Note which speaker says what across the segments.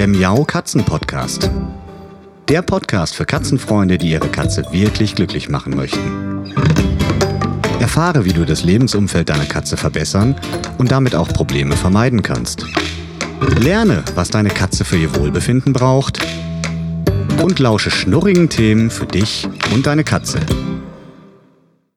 Speaker 1: der Miau Katzen Podcast. Der Podcast für Katzenfreunde, die ihre Katze wirklich glücklich machen möchten. Erfahre, wie du das Lebensumfeld deiner Katze verbessern und damit auch Probleme vermeiden kannst. Lerne, was deine Katze für ihr Wohlbefinden braucht und lausche schnurrigen Themen für dich und deine Katze.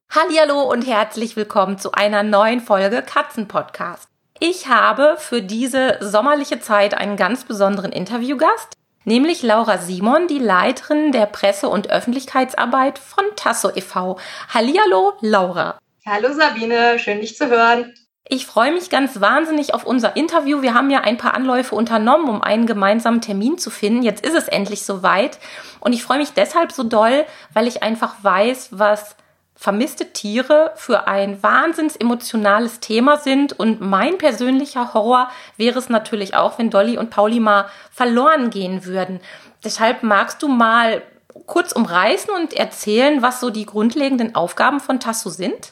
Speaker 2: Hallo und herzlich willkommen zu einer neuen Folge Katzenpodcast. Ich habe für diese sommerliche Zeit einen ganz besonderen Interviewgast, nämlich Laura Simon, die Leiterin der Presse- und Öffentlichkeitsarbeit von Tasso e.V. Hallihallo, Laura.
Speaker 3: Hallo Sabine, schön dich zu hören.
Speaker 2: Ich freue mich ganz wahnsinnig auf unser Interview. Wir haben ja ein paar Anläufe unternommen, um einen gemeinsamen Termin zu finden. Jetzt ist es endlich soweit. Und ich freue mich deshalb so doll, weil ich einfach weiß, was vermisste Tiere für ein wahnsinns emotionales Thema sind. Und mein persönlicher Horror wäre es natürlich auch, wenn Dolly und Pauli mal verloren gehen würden. Deshalb magst du mal kurz umreißen und erzählen, was so die grundlegenden Aufgaben von Tasso sind?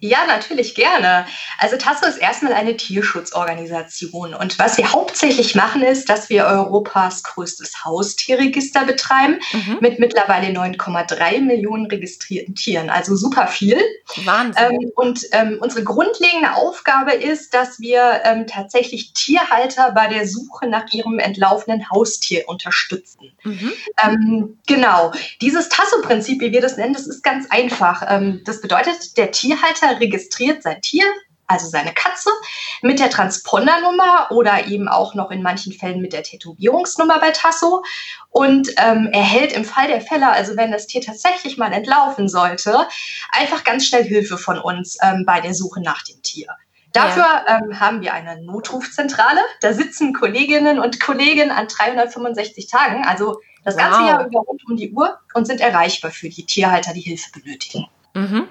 Speaker 3: Ja, natürlich gerne. Also Tasso ist erstmal eine Tierschutzorganisation und was wir hauptsächlich machen ist, dass wir Europas größtes Haustierregister betreiben mhm. mit mittlerweile 9,3 Millionen registrierten Tieren, also super viel. Wahnsinn. Ähm, und ähm, unsere grundlegende Aufgabe ist, dass wir ähm, tatsächlich Tierhalter bei der Suche nach ihrem entlaufenen Haustier unterstützen. Mhm. Ähm, genau. Dieses Tasso-Prinzip, wie wir das nennen, das ist ganz einfach. Ähm, das bedeutet, der Tierhalter Halter registriert sein Tier, also seine Katze, mit der Transpondernummer oder eben auch noch in manchen Fällen mit der Tätowierungsnummer bei Tasso und ähm, erhält im Fall der Fälle, also wenn das Tier tatsächlich mal entlaufen sollte, einfach ganz schnell Hilfe von uns ähm, bei der Suche nach dem Tier. Dafür ja. ähm, haben wir eine Notrufzentrale. Da sitzen Kolleginnen und Kollegen an 365 Tagen, also das ganze wow. Jahr über rund um die Uhr und sind erreichbar für die Tierhalter, die Hilfe benötigen. Mhm.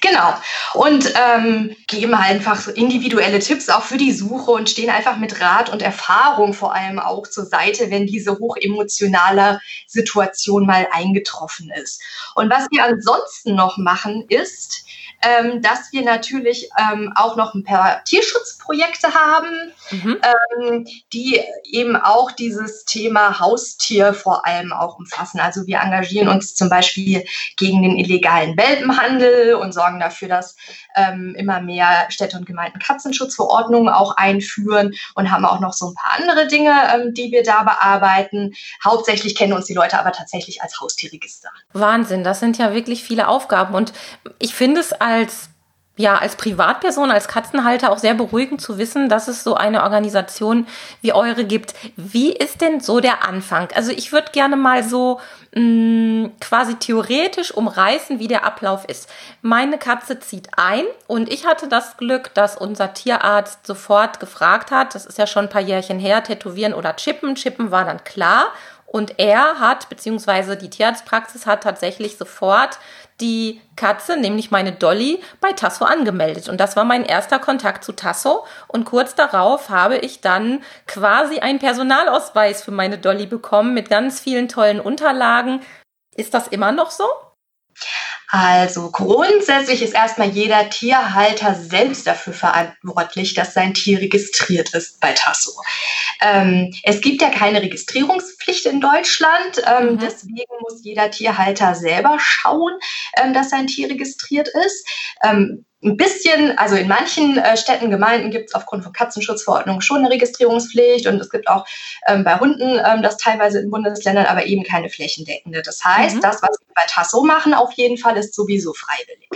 Speaker 3: Genau. Und ähm, geben einfach so individuelle Tipps auch für die Suche und stehen einfach mit Rat und Erfahrung vor allem auch zur Seite, wenn diese hochemotionale Situation mal eingetroffen ist. Und was wir ansonsten noch machen, ist, ähm, dass wir natürlich ähm, auch noch ein paar Tierschutzprojekte haben, mhm. ähm, die eben auch dieses Thema Haustier vor allem auch umfassen. Also wir engagieren uns zum Beispiel gegen den illegalen Welpenhandel und sorgen dafür, dass ähm, immer mehr Städte und Gemeinden Katzenschutzverordnungen auch einführen und haben auch noch so ein paar andere Dinge, ähm, die wir da bearbeiten. Hauptsächlich kennen uns die Leute aber tatsächlich als Haustierregister.
Speaker 2: Wahnsinn, das sind ja wirklich viele Aufgaben und ich finde es als ja, als Privatperson, als Katzenhalter auch sehr beruhigend zu wissen, dass es so eine Organisation wie eure gibt. Wie ist denn so der Anfang? Also ich würde gerne mal so mh, mm, quasi theoretisch umreißen, wie der Ablauf ist. Meine Katze zieht ein und ich hatte das Glück, dass unser Tierarzt sofort gefragt hat, das ist ja schon ein paar Jährchen her, tätowieren oder chippen. Chippen war dann klar. Und er hat, beziehungsweise die Tierarztpraxis hat tatsächlich sofort die Katze, nämlich meine Dolly, bei Tasso angemeldet. Und das war mein erster Kontakt zu Tasso. Und kurz darauf habe ich dann quasi einen Personalausweis für meine Dolly bekommen mit ganz vielen tollen Unterlagen. Ist das immer noch so?
Speaker 3: Also grundsätzlich ist erstmal jeder Tierhalter selbst dafür verantwortlich, dass sein Tier registriert ist bei Tasso. Ähm, es gibt ja keine Registrierungspflicht in Deutschland, ähm, mhm. deswegen muss jeder Tierhalter selber schauen, ähm, dass sein Tier registriert ist. Ein bisschen, also in manchen äh, Städten, Gemeinden gibt es aufgrund von Katzenschutzverordnungen schon eine Registrierungspflicht und es gibt auch ähm, bei Hunden ähm, das teilweise in Bundesländern, aber eben keine flächendeckende. Das heißt, mhm. das, was wir bei Tasso machen, auf jeden Fall ist sowieso freiwillig.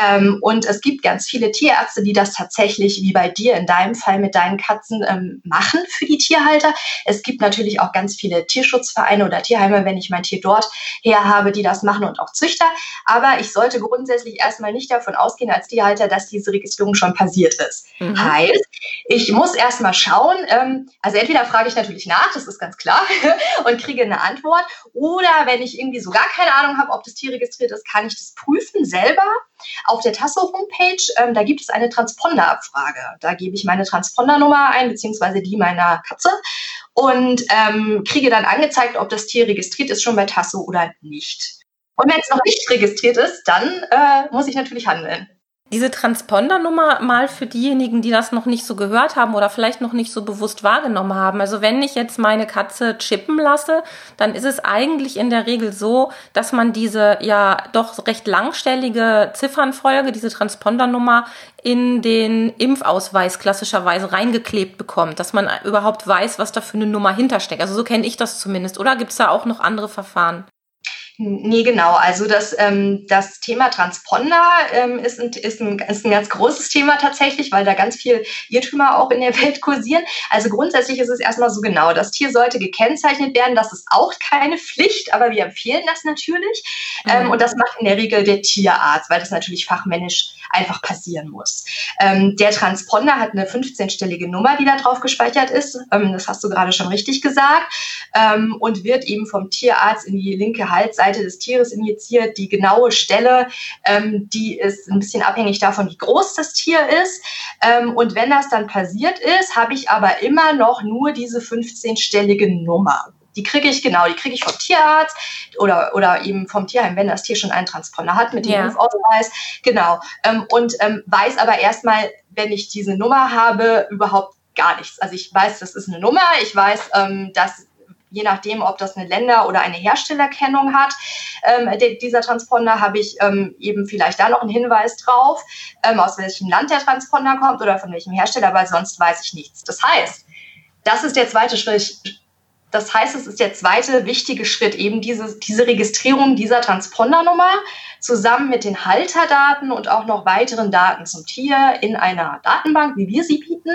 Speaker 3: Ähm, und es gibt ganz viele Tierärzte, die das tatsächlich, wie bei dir in deinem Fall mit deinen Katzen, ähm, machen für die Tierhalter. Es gibt natürlich auch ganz viele Tierschutzvereine oder Tierheime, wenn ich mein Tier dort her habe, die das machen und auch Züchter. Aber ich sollte grundsätzlich erstmal nicht davon ausgehen, als Tierhalter, dass diese Registrierung schon passiert ist. Mhm. Heißt, ich muss erstmal schauen, ähm, also entweder frage ich natürlich nach, das ist ganz klar, und kriege eine Antwort. Oder wenn ich irgendwie so gar keine Ahnung habe, ob das Tier registriert ist, kann ich das prüfen selber. Auf der Tasso-Homepage, ähm, da gibt es eine Transponder-Abfrage. Da gebe ich meine Transpondernummer ein, beziehungsweise die meiner Katze und ähm, kriege dann angezeigt, ob das Tier registriert ist schon bei Tasso oder nicht. Und wenn es noch nicht registriert ist, dann äh, muss ich natürlich handeln.
Speaker 2: Diese Transpondernummer mal für diejenigen, die das noch nicht so gehört haben oder vielleicht noch nicht so bewusst wahrgenommen haben. Also wenn ich jetzt meine Katze chippen lasse, dann ist es eigentlich in der Regel so, dass man diese ja doch recht langstellige Ziffernfolge, diese Transpondernummer in den Impfausweis klassischerweise reingeklebt bekommt, dass man überhaupt weiß, was da für eine Nummer hintersteckt. Also so kenne ich das zumindest. Oder gibt es da auch noch andere Verfahren?
Speaker 3: Nee, genau. Also das, ähm, das Thema Transponder ähm, ist, ein, ist, ein, ist ein ganz großes Thema tatsächlich, weil da ganz viel Irrtümer auch in der Welt kursieren. Also grundsätzlich ist es erstmal so genau, das Tier sollte gekennzeichnet werden. Das ist auch keine Pflicht, aber wir empfehlen das natürlich. Ähm, mhm. und das macht in der Regel der Tierarzt, weil das natürlich fachmännisch einfach passieren muss. Ähm, der Transponder hat eine 15-stellige Nummer, die da drauf gespeichert ist. Ähm, das hast du gerade schon richtig gesagt. Ähm, und wird eben vom Tierarzt in die linke Halsseite des Tieres injiziert. Die genaue Stelle, ähm, die ist ein bisschen abhängig davon, wie groß das Tier ist. Ähm, und wenn das dann passiert ist, habe ich aber immer noch nur diese 15-stellige Nummer. Die kriege ich, genau, die kriege ich vom Tierarzt oder, oder eben vom Tierheim, wenn das Tier schon einen Transponder hat mit dem ja. Impfausweis. Genau. Ähm, und ähm, weiß aber erstmal, wenn ich diese Nummer habe, überhaupt gar nichts. Also ich weiß, das ist eine Nummer. Ich weiß, ähm, dass je nachdem, ob das eine Länder- oder eine Herstellerkennung hat, ähm, dieser Transponder, habe ich ähm, eben vielleicht da noch einen Hinweis drauf, ähm, aus welchem Land der Transponder kommt oder von welchem Hersteller, aber sonst weiß ich nichts. Das heißt, das ist der zweite Schritt, das heißt, es ist der zweite wichtige Schritt, eben diese, diese Registrierung dieser Transpondernummer zusammen mit den Halterdaten und auch noch weiteren Daten zum Tier in einer Datenbank, wie wir sie bieten,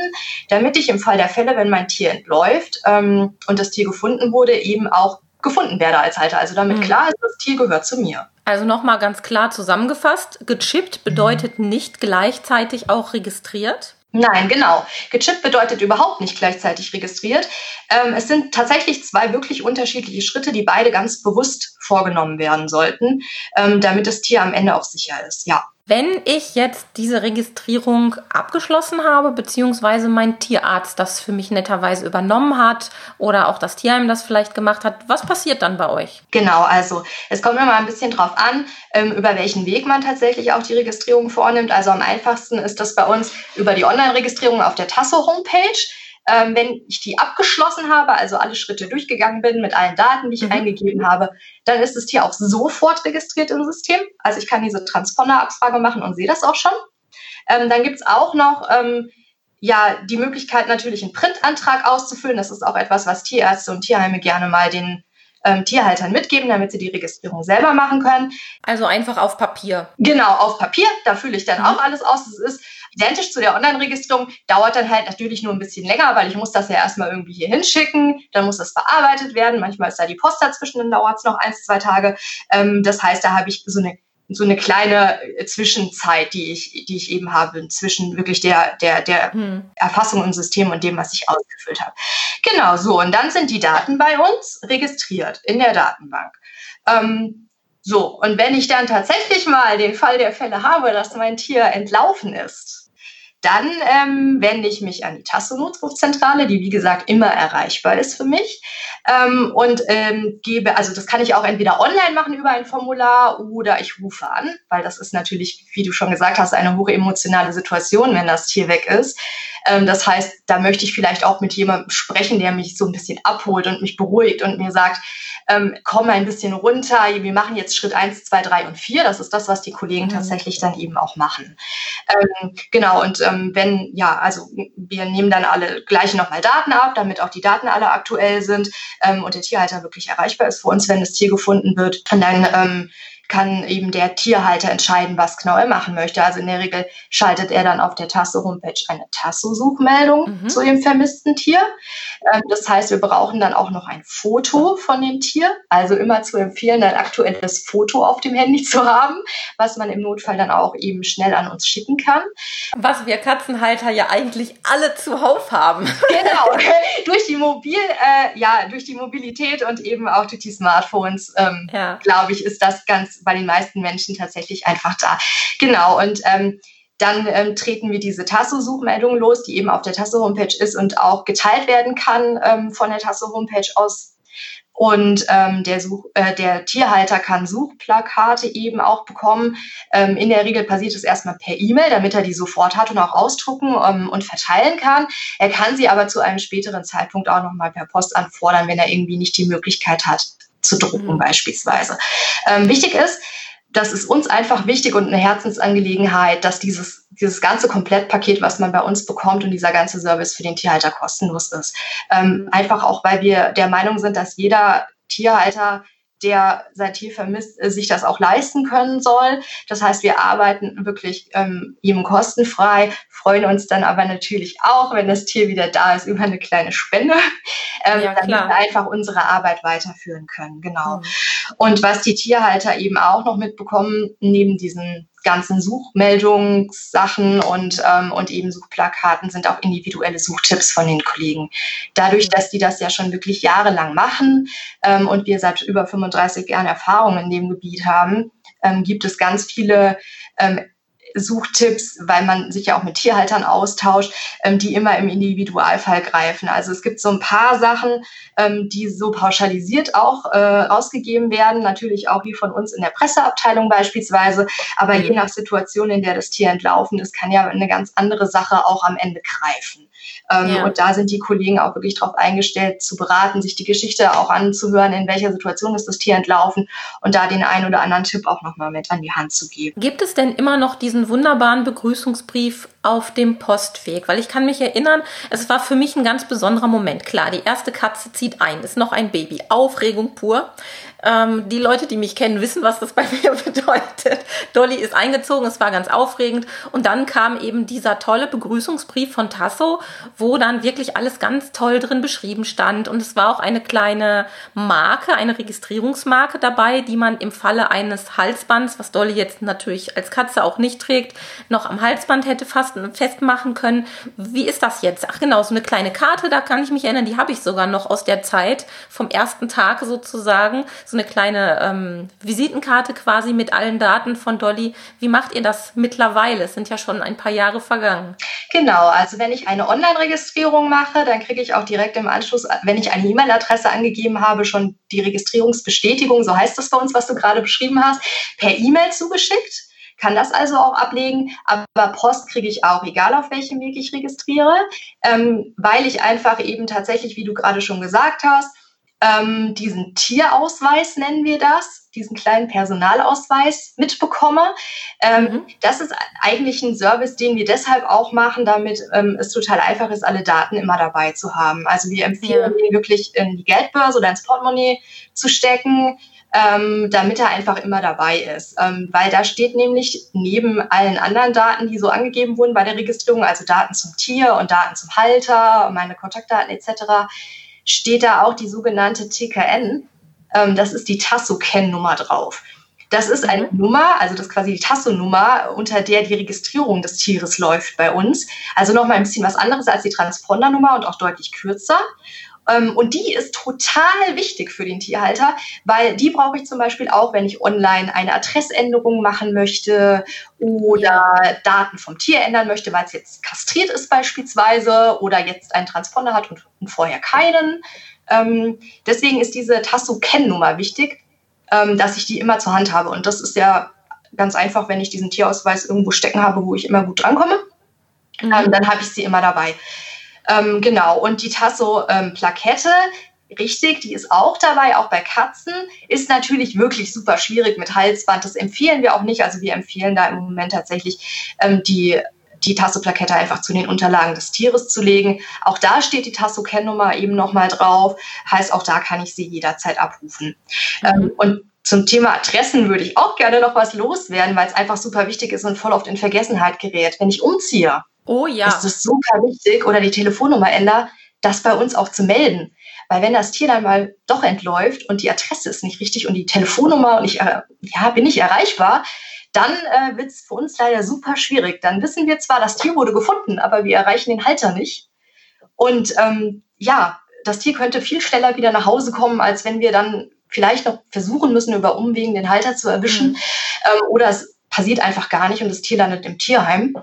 Speaker 3: damit ich im Fall der Fälle, wenn mein Tier entläuft ähm, und das Tier gefunden wurde, eben auch gefunden werde als Halter. Also damit mhm. klar ist, das Tier gehört zu mir.
Speaker 2: Also nochmal ganz klar zusammengefasst, gechippt bedeutet nicht gleichzeitig auch registriert.
Speaker 3: Nein, genau. Gechippt bedeutet überhaupt nicht gleichzeitig registriert. Ähm, es sind tatsächlich zwei wirklich unterschiedliche Schritte, die beide ganz bewusst vorgenommen werden sollten, ähm, damit das Tier am Ende auch sicher ist. Ja.
Speaker 2: Wenn ich jetzt diese Registrierung abgeschlossen habe, beziehungsweise mein Tierarzt das für mich netterweise übernommen hat oder auch das Tierheim das vielleicht gemacht hat, was passiert dann bei euch?
Speaker 3: Genau, also es kommt immer ein bisschen drauf an, ähm, über welchen Weg man tatsächlich auch die Registrierung vornimmt. Also am einfachsten ist das bei uns über die Online-Registrierung auf der Tasso-Homepage. Ähm, wenn ich die abgeschlossen habe, also alle Schritte durchgegangen bin mit allen Daten, die ich mhm. eingegeben habe, dann ist das Tier auch sofort registriert im System. Also ich kann diese Transponder-Abfrage machen und sehe das auch schon. Ähm, dann gibt es auch noch ähm, ja, die Möglichkeit, natürlich einen Printantrag auszufüllen. Das ist auch etwas, was Tierärzte und Tierheime gerne mal den ähm, Tierhaltern mitgeben, damit sie die Registrierung selber machen können.
Speaker 2: Also einfach auf Papier.
Speaker 3: Genau, auf Papier. Da fülle ich dann mhm. auch alles aus. Es ist identisch zu der Online-Registrierung, dauert dann halt natürlich nur ein bisschen länger, weil ich muss das ja erstmal irgendwie hier hinschicken, dann muss das bearbeitet werden. Manchmal ist da die Post dazwischen, dann dauert es noch ein, zwei Tage. Ähm, das heißt, da habe ich so eine so eine kleine äh, Zwischenzeit, die ich, die ich eben habe, zwischen wirklich der, der, der hm. Erfassung im System und dem, was ich ausgefüllt habe. Genau, so. Und dann sind die Daten bei uns registriert in der Datenbank. Ähm, so. Und wenn ich dann tatsächlich mal den Fall der Fälle habe, dass mein Tier entlaufen ist, dann ähm, wende ich mich an die Tasso-Notrufzentrale, die wie gesagt immer erreichbar ist für mich ähm, und ähm, gebe, also das kann ich auch entweder online machen über ein Formular oder ich rufe an, weil das ist natürlich, wie du schon gesagt hast, eine hohe emotionale Situation, wenn das Tier weg ist. Ähm, das heißt, da möchte ich vielleicht auch mit jemandem sprechen, der mich so ein bisschen abholt und mich beruhigt und mir sagt, ähm, komm ein bisschen runter, wir machen jetzt Schritt eins, zwei, drei und vier. Das ist das, was die Kollegen mhm. tatsächlich dann eben auch machen. Ähm, genau, und wenn, ja, also wir nehmen dann alle gleich nochmal Daten ab, damit auch die Daten alle aktuell sind und der Tierhalter wirklich erreichbar ist für uns, wenn das Tier gefunden wird. Und dann kann eben der Tierhalter entscheiden, was genau er machen möchte. Also in der Regel schaltet er dann auf der Tasso-Homepage eine Tasso-Suchmeldung mhm. zu dem vermissten Tier. Ähm, das heißt, wir brauchen dann auch noch ein Foto von dem Tier. Also immer zu empfehlen, ein aktuelles Foto auf dem Handy zu haben, was man im Notfall dann auch eben schnell an uns schicken kann.
Speaker 2: Was wir Katzenhalter ja eigentlich alle zuhauf haben.
Speaker 3: Genau, durch die Mobil, äh, ja, durch die Mobilität und eben auch durch die Smartphones, ähm, ja. glaube ich, ist das ganz bei den meisten Menschen tatsächlich einfach da. Genau, und ähm, dann ähm, treten wir diese Tasso-Suchmeldung los, die eben auf der Tasso-Homepage ist und auch geteilt werden kann ähm, von der Tasso-Homepage aus Und ähm, der, Such, äh, der Tierhalter kann Suchplakate eben auch bekommen. Ähm, in der Regel passiert es erstmal per E-Mail, damit er die sofort hat und auch ausdrucken ähm, und verteilen kann. Er kann sie aber zu einem späteren Zeitpunkt auch nochmal per Post anfordern, wenn er irgendwie nicht die Möglichkeit hat zu drucken mhm. beispielsweise. Ähm, wichtig ist, das ist uns einfach wichtig und eine Herzensangelegenheit, dass dieses, dieses ganze Komplettpaket, was man bei uns bekommt und dieser ganze Service für den Tierhalter kostenlos ist. Ähm, einfach auch, weil wir der Meinung sind, dass jeder Tierhalter der sein Tier vermisst, äh, sich das auch leisten können soll. Das heißt, wir arbeiten wirklich ähm, ihm kostenfrei, freuen uns dann aber natürlich auch, wenn das Tier wieder da ist, über eine kleine Spende, ähm, ja, damit wir einfach unsere Arbeit weiterführen können. Genau. Mhm. Und was die Tierhalter eben auch noch mitbekommen, neben diesen ganzen Suchmeldungssachen und, ähm, und eben Suchplakaten sind auch individuelle Suchtipps von den Kollegen. Dadurch, dass die das ja schon wirklich jahrelang machen ähm, und wir seit über 35 Jahren Erfahrung in dem Gebiet haben, ähm, gibt es ganz viele ähm, Suchtipps, weil man sich ja auch mit Tierhaltern austauscht, ähm, die immer im Individualfall greifen. Also es gibt so ein paar Sachen, ähm, die so pauschalisiert auch äh, rausgegeben werden, natürlich auch wie von uns in der Presseabteilung beispielsweise, aber je nach Situation, in der das Tier entlaufen ist, kann ja eine ganz andere Sache auch am Ende greifen. Ähm, ja. Und da sind die Kollegen auch wirklich darauf eingestellt, zu beraten, sich die Geschichte auch anzuhören, in welcher Situation ist das Tier entlaufen und da den einen oder anderen Tipp auch nochmal mit an die Hand zu geben.
Speaker 2: Gibt es denn immer noch diesen wunderbaren Begrüßungsbrief auf dem Postweg? Weil ich kann mich erinnern, es war für mich ein ganz besonderer Moment. Klar, die erste Katze zieht ein, ist noch ein Baby. Aufregung pur. Ähm, die Leute, die mich kennen, wissen, was das bei mir bedeutet. Dolly ist eingezogen, es war ganz aufregend. Und dann kam eben dieser tolle Begrüßungsbrief von Tasso, wo dann wirklich alles ganz toll drin beschrieben stand. Und es war auch eine kleine Marke, eine Registrierungsmarke dabei, die man im Falle eines Halsbands, was Dolly jetzt natürlich als Katze auch nicht trägt, noch am Halsband hätte festmachen können. Wie ist das jetzt? Ach genau, so eine kleine Karte, da kann ich mich erinnern, die habe ich sogar noch aus der Zeit vom ersten Tag sozusagen so eine kleine ähm, Visitenkarte quasi mit allen Daten von Dolly. Wie macht ihr das mittlerweile? Es sind ja schon ein paar Jahre vergangen.
Speaker 3: Genau, also wenn ich eine Online-Registrierung mache, dann kriege ich auch direkt im Anschluss, wenn ich eine E-Mail-Adresse angegeben habe, schon die Registrierungsbestätigung, so heißt das bei uns, was du gerade beschrieben hast, per E-Mail zugeschickt kann das also auch ablegen, aber Post kriege ich auch, egal auf welchem Weg ich registriere, ähm, weil ich einfach eben tatsächlich, wie du gerade schon gesagt hast, ähm, diesen Tierausweis nennen wir das, diesen kleinen Personalausweis mitbekomme. Ähm, mhm. Das ist eigentlich ein Service, den wir deshalb auch machen, damit ähm, es total einfach ist, alle Daten immer dabei zu haben. Also wir empfehlen ja. ihn wirklich in die Geldbörse oder ins Portemonnaie zu stecken. Ähm, damit er einfach immer dabei ist. Ähm, weil da steht nämlich neben allen anderen Daten, die so angegeben wurden bei der Registrierung, also Daten zum Tier und Daten zum Halter, meine Kontaktdaten etc., steht da auch die sogenannte TKN. Ähm, das ist die Tasso-Kenn-Nummer drauf. Das ist eine mhm. Nummer, also das ist quasi die Tasso-Nummer, unter der die Registrierung des Tieres läuft bei uns. Also nochmal ein bisschen was anderes als die Transponder-Nummer und auch deutlich kürzer. Ähm, und die ist total wichtig für den Tierhalter, weil die brauche ich zum Beispiel auch, wenn ich online eine Adressänderung machen möchte oder. Daten vom Tier ändern möchte, weil es jetzt kastriert ist beispielsweise oder jetzt einen Transponder hat und, vorher keinen. Ähm, deswegen ist diese Tasso-Kenn-Nummer wichtig, ähm, dass ich die immer zur Hand habe. Und das ist ja ganz einfach, wenn ich diesen Tierausweis irgendwo stecken habe, wo ich immer gut drankomme, mhm. dann habe ich sie immer dabei. Ähm, genau, und die Tasso-Plakette, richtig, die ist auch dabei, auch bei Katzen, ist natürlich wirklich super schwierig mit Halsband. Das empfehlen wir auch nicht. Also wir empfehlen da im Moment tatsächlich ähm, die die Tasso-Plakette einfach zu den Unterlagen des Tieres zu legen. Auch da steht die Tasso-Kennnummer eben nochmal drauf. Heißt, auch da kann ich sie jederzeit abrufen. Mhm. Ähm, und zum Thema Adressen würde ich auch gerne noch was loswerden, weil es einfach super wichtig ist und voll oft in Vergessenheit gerät. Wenn ich umziehe,
Speaker 2: Oh ja.
Speaker 3: Ist es super wichtig oder die Telefonnummer ändere, das bei uns auch zu melden. Weil wenn das Tier dann mal doch entläuft und die Adresse ist nicht richtig und die Telefonnummer und ich äh, ja, bin nicht erreichbar, dann äh, wird es für uns leider super schwierig. Dann wissen wir zwar, das Tier wurde gefunden, aber wir erreichen den Halter nicht. Und ähm, ja, das Tier könnte viel schneller wieder nach Hause kommen, als wenn wir dann vielleicht noch versuchen müssen, über Umwegen den Halter zu erwischen. Mhm. Ähm, oder es passiert einfach gar nicht und das Tier landet im Tierheim.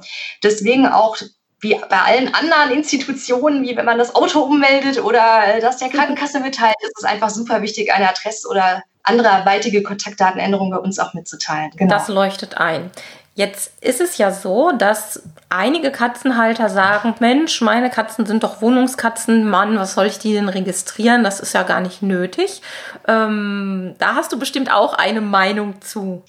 Speaker 3: Deswegen auch wie bei allen anderen Institutionen, wie wenn man das Auto ummeldet oder das der Krankenkasse mitteilt, ist es einfach super wichtig, eine Adresse oder andere weitige Kontaktdatenänderungen bei uns auch mitzuteilen.
Speaker 2: Genau. Das leuchtet ein. Jetzt ist es ja so, dass einige Katzenhalter sagen, Mensch, meine Katzen sind doch Wohnungskatzen, Mann, was soll ich die denn registrieren? Das ist ja gar nicht nötig. Ähm, da hast du bestimmt auch eine Meinung zu.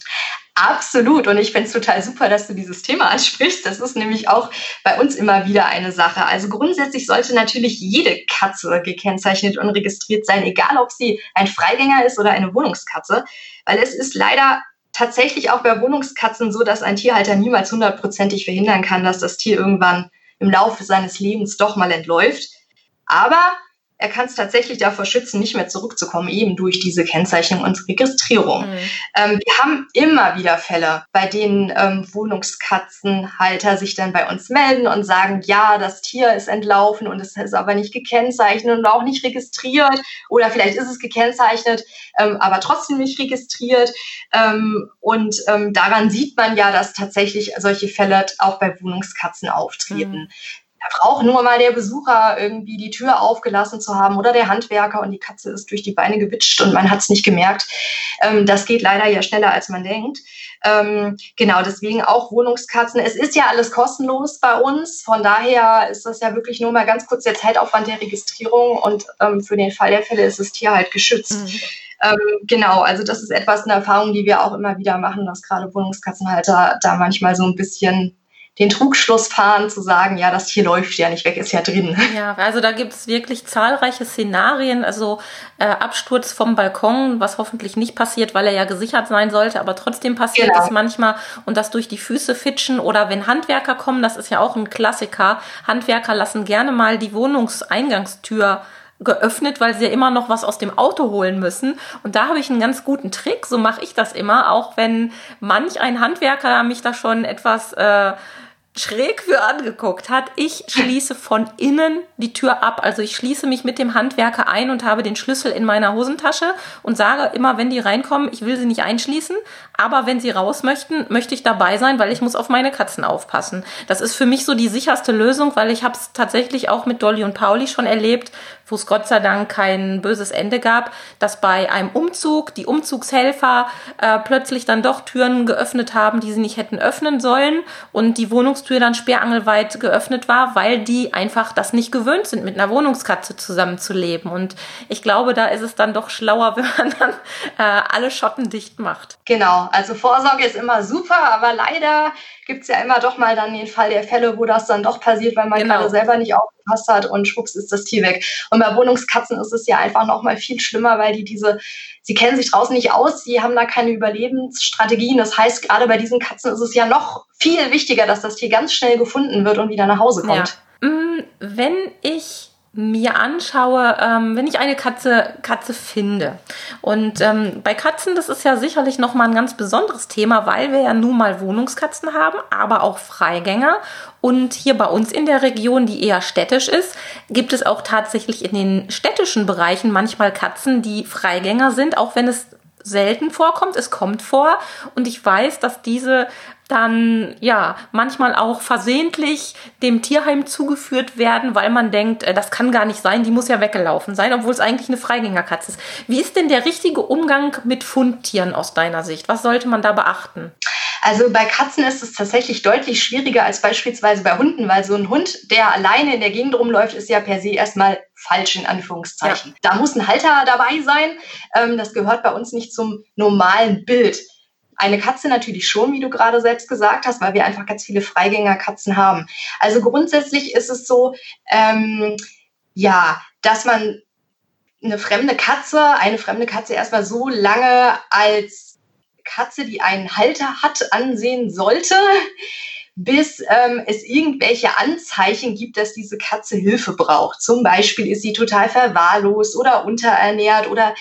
Speaker 3: Absolut. Und ich finde es total super, dass du dieses Thema ansprichst. Das ist nämlich auch bei uns immer wieder eine Sache. Also grundsätzlich sollte natürlich jede Katze gekennzeichnet und registriert sein, egal ob sie ein Freigänger ist oder eine Wohnungskatze. Weil es ist leider tatsächlich auch bei Wohnungskatzen so, dass ein Tierhalter niemals hundertprozentig verhindern kann, dass das Tier irgendwann im Laufe seines Lebens doch mal entläuft. Aber er kann es tatsächlich davor schützen, nicht mehr zurückzukommen, eben durch diese Kennzeichnung und Registrierung. Mhm. Ähm, wir haben immer wieder Fälle, bei denen ähm, Wohnungskatzenhalter sich dann bei uns melden und sagen, ja, das Tier ist entlaufen und es ist aber nicht gekennzeichnet und auch nicht registriert. Oder vielleicht ist es gekennzeichnet, ähm, aber trotzdem nicht registriert. Ähm, und ähm, daran sieht man ja, dass tatsächlich solche Fälle auch bei Wohnungskatzen auftreten. Mhm. Da braucht nur mal der Besucher irgendwie die Tür aufgelassen zu haben oder der Handwerker und die Katze ist durch die Beine gewitscht und man hat es nicht gemerkt. Ähm, das geht leider ja schneller, als man denkt. Ähm, genau, deswegen auch Wohnungskatzen. Es ist ja alles kostenlos bei uns. Von daher ist das ja wirklich nur mal ganz kurz der Zeitaufwand der Registrierung und ähm, für den Fall der Fälle ist das Tier halt geschützt. Mhm. Ähm, genau, also das ist etwas eine Erfahrung, die wir auch immer wieder machen, dass gerade Wohnungskatzenhalter da manchmal so ein bisschen den Trugschluss fahren, zu sagen, ja, das Tier läuft ja nicht weg, ist ja drin.
Speaker 2: Ja, also da gibt es wirklich zahlreiche Szenarien, also äh, Absturz vom Balkon, was hoffentlich nicht passiert, weil er ja gesichert sein sollte, aber trotzdem passiert genau. es manchmal und das durch die Füße fitschen oder wenn Handwerker kommen, das ist ja auch ein Klassiker. Handwerker lassen gerne mal die Wohnungseingangstür geöffnet, weil sie ja immer noch was aus dem Auto holen müssen. Und da habe ich einen ganz guten Trick. So mache ich das immer, auch wenn manch ein Handwerker mich da schon etwas äh, schräg für angeguckt hat. Ich schließe von innen die Tür ab. Also ich schließe mich mit dem Handwerker ein und habe den Schlüssel in meiner Hosentasche und sage immer, wenn die reinkommen, ich will sie nicht einschließen, aber wenn sie raus möchten, möchte ich dabei sein, weil ich muss auf meine Katzen aufpassen. Das ist für mich so die sicherste Lösung, weil ich habe es tatsächlich auch mit Dolly und Pauli schon erlebt, wo es Gott sei Dank kein böses Ende gab, dass bei einem Umzug die Umzugshelfer äh, plötzlich dann doch Türen geöffnet haben, die sie nicht hätten öffnen sollen und die Wohnungstür dann sperrangelweit geöffnet war, weil die einfach das nicht gewöhnt sind, mit einer Wohnungskatze zusammenzuleben. Und ich glaube, da ist es dann doch schlauer, wenn man dann äh, alle Schotten dicht macht.
Speaker 3: Genau, also Vorsorge ist immer super, aber leider gibt es ja immer doch mal dann den Fall der Fälle, wo das dann doch passiert, weil man genau. gerade selber nicht aufgepasst hat und schwupps ist das Tier weg. Und bei Wohnungskatzen ist es ja einfach noch mal viel schlimmer, weil die diese, sie kennen sich draußen nicht aus, sie haben da keine Überlebensstrategien. Das heißt, gerade bei diesen Katzen ist es ja noch viel wichtiger, dass das Tier ganz schnell gefunden wird und wieder nach Hause kommt.
Speaker 2: Ja. Mm, wenn ich mir anschaue, ähm, wenn ich eine Katze, Katze finde. Und ähm, bei Katzen, das ist ja sicherlich nochmal ein ganz besonderes Thema, weil wir ja nun mal Wohnungskatzen haben, aber auch Freigänger. Und hier bei uns in der Region, die eher städtisch ist, gibt es auch tatsächlich in den städtischen Bereichen manchmal Katzen, die Freigänger sind, auch wenn es selten vorkommt. Es kommt vor. Und ich weiß, dass diese dann ja manchmal auch versehentlich dem Tierheim zugeführt werden, weil man denkt, äh, das kann gar nicht sein, die muss ja weggelaufen sein, obwohl es eigentlich eine Freigängerkatze ist. Wie ist denn der richtige Umgang mit Fundtieren aus deiner Sicht? Was sollte man da beachten?
Speaker 3: Also bei Katzen ist es tatsächlich deutlich schwieriger als beispielsweise bei Hunden, weil so ein Hund, der alleine in der Gegend rumläuft, ist ja per se erstmal falsch in Anführungszeichen. Ja. Da muss ein Halter dabei sein. Ähm, das gehört bei uns nicht zum normalen Bild. Eine Katze natürlich schon, wie du gerade selbst gesagt hast, weil wir einfach ganz viele Freigängerkatzen haben. Also grundsätzlich ist es so, ähm, ja, dass man eine fremde Katze, eine fremde Katze erstmal so lange als Katze, die einen Halter hat, ansehen sollte, bis ähm, es irgendwelche Anzeichen gibt, dass diese Katze Hilfe braucht. Zum Beispiel ist sie total verwahrlost oder unterernährt oder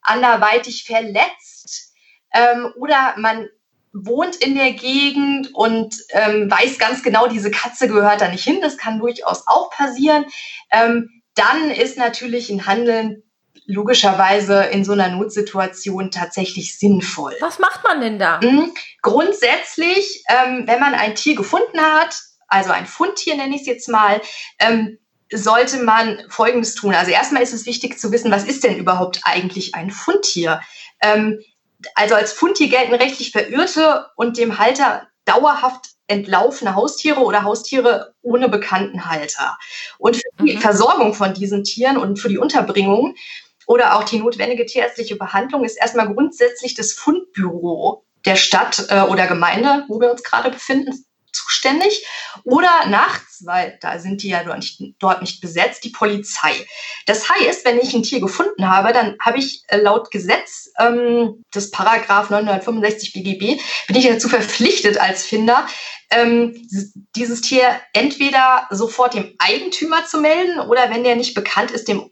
Speaker 3: anderweitig verletzt ähm, oder man wohnt in der Gegend und ähm, weiß ganz genau, diese Katze gehört da nicht hin. Das kann durchaus auch passieren. Ähm, dann ist natürlich ein Handeln logischerweise in so einer Notsituation tatsächlich sinnvoll.
Speaker 2: Was macht man denn da?
Speaker 3: Mhm. Grundsätzlich, ähm, wenn man ein Tier gefunden hat, also ein Fundtier nenne ich es jetzt mal, ähm, sollte man Folgendes tun. Also erstmal ist es wichtig zu wissen, was ist denn überhaupt eigentlich ein Fundtier? Ähm, also als Fundtier gelten rechtlich verirrte und dem Halter dauerhaft entlaufene Haustiere oder Haustiere ohne bekannten Halter. Und für die mhm. Versorgung von diesen Tieren und für die Unterbringung oder auch die notwendige tierärztliche Behandlung ist erstmal grundsätzlich das Fundbüro der Stadt äh, oder Gemeinde, wo wir uns gerade befinden, zuständig. Oder nachts, weil da sind die ja dort nicht, dort nicht besetzt, die Polizei. Das heißt, wenn ich ein Tier gefunden habe, dann habe ich äh, laut Gesetz ähm, des Paragraph 965 BGB, bin ich dazu verpflichtet als Finder, ähm, dieses Tier entweder sofort dem Eigentümer zu melden oder wenn der nicht bekannt ist, dem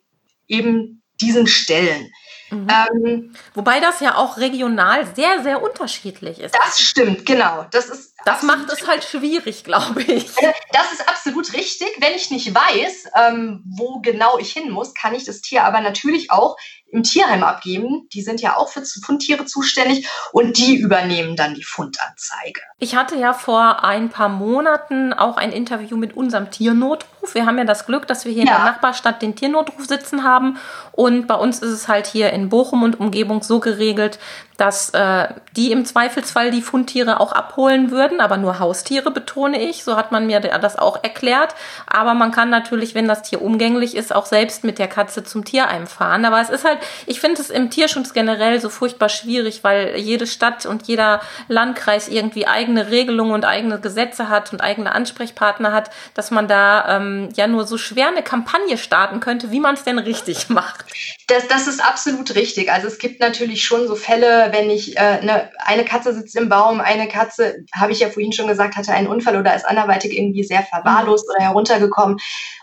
Speaker 3: eben diesen Stellen.
Speaker 2: Mhm. Ähm, Wobei das ja auch regional sehr, sehr unterschiedlich ist.
Speaker 3: Das stimmt, genau. Das ist
Speaker 2: das macht es halt schwierig, glaube ich.
Speaker 3: Das ist absolut richtig. Wenn ich nicht weiß, ähm, wo genau ich hin muss, kann ich das Tier aber natürlich auch im Tierheim abgeben. Die sind ja auch für Fundtiere zuständig und die übernehmen dann die Fundanzeige.
Speaker 2: Ich hatte ja vor ein paar Monaten auch ein Interview mit unserem Tiernotruf. Wir haben ja das Glück, dass wir hier ja. in der Nachbarstadt den Tiernotruf sitzen haben. Und bei uns ist es halt hier in Bochum und Umgebung so geregelt, dass äh, die im Zweifelsfall die Fundtiere auch abholen würden, aber nur Haustiere betone ich. So hat man mir das auch erklärt. Aber man kann natürlich, wenn das Tier umgänglich ist, auch selbst mit der Katze zum Tierheim fahren. Aber es ist halt ich finde es im Tierschutz generell so furchtbar schwierig, weil jede Stadt und jeder Landkreis irgendwie eigene Regelungen und eigene Gesetze hat und eigene Ansprechpartner hat, dass man da ähm, ja nur so schwer eine Kampagne starten könnte, wie man es denn richtig macht.
Speaker 3: Das, das ist absolut richtig. Also es gibt natürlich schon so Fälle, wenn ich äh, ne, eine Katze sitzt im Baum, eine Katze, habe ich ja vorhin schon gesagt, hatte einen Unfall oder ist anderweitig irgendwie sehr verwahrlost mhm. oder heruntergekommen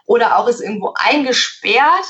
Speaker 3: oder auch ist irgendwo eingesperrt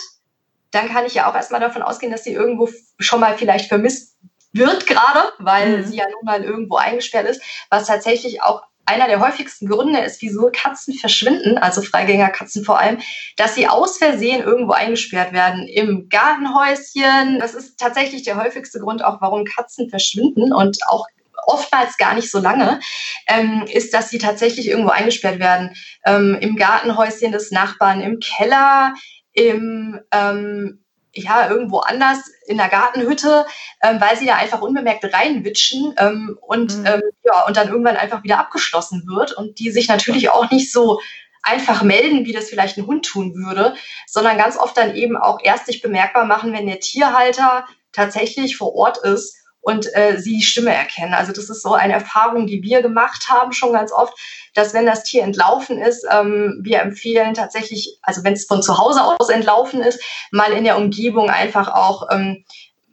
Speaker 3: dann kann ich ja auch erstmal davon ausgehen, dass sie irgendwo schon mal vielleicht vermisst wird gerade, weil mhm. sie ja nun mal irgendwo eingesperrt ist, was tatsächlich auch einer der häufigsten Gründe ist, wieso Katzen verschwinden, also Freigängerkatzen vor allem, dass sie aus Versehen irgendwo eingesperrt werden im Gartenhäuschen. Das ist tatsächlich der häufigste Grund auch, warum Katzen verschwinden und auch oftmals gar nicht so lange, ähm, ist, dass sie tatsächlich irgendwo eingesperrt werden. Ähm, Im Gartenhäuschen des Nachbarn, im Keller, im ähm, ja, irgendwo anders in der Gartenhütte, ähm, weil sie da einfach unbemerkt reinwitschen ähm, und, mhm. ähm, ja, und dann irgendwann einfach wieder abgeschlossen wird und die sich natürlich auch nicht so einfach melden, wie das vielleicht ein Hund tun würde, sondern ganz oft dann eben auch erst sich bemerkbar machen, wenn der Tierhalter tatsächlich vor Ort ist und äh, sie die Stimme erkennen. Also das ist so eine Erfahrung, die wir gemacht haben schon ganz oft, dass wenn das Tier entlaufen ist, ähm, wir empfehlen tatsächlich, also wenn es von zu Hause aus entlaufen ist, mal in der Umgebung einfach auch ähm,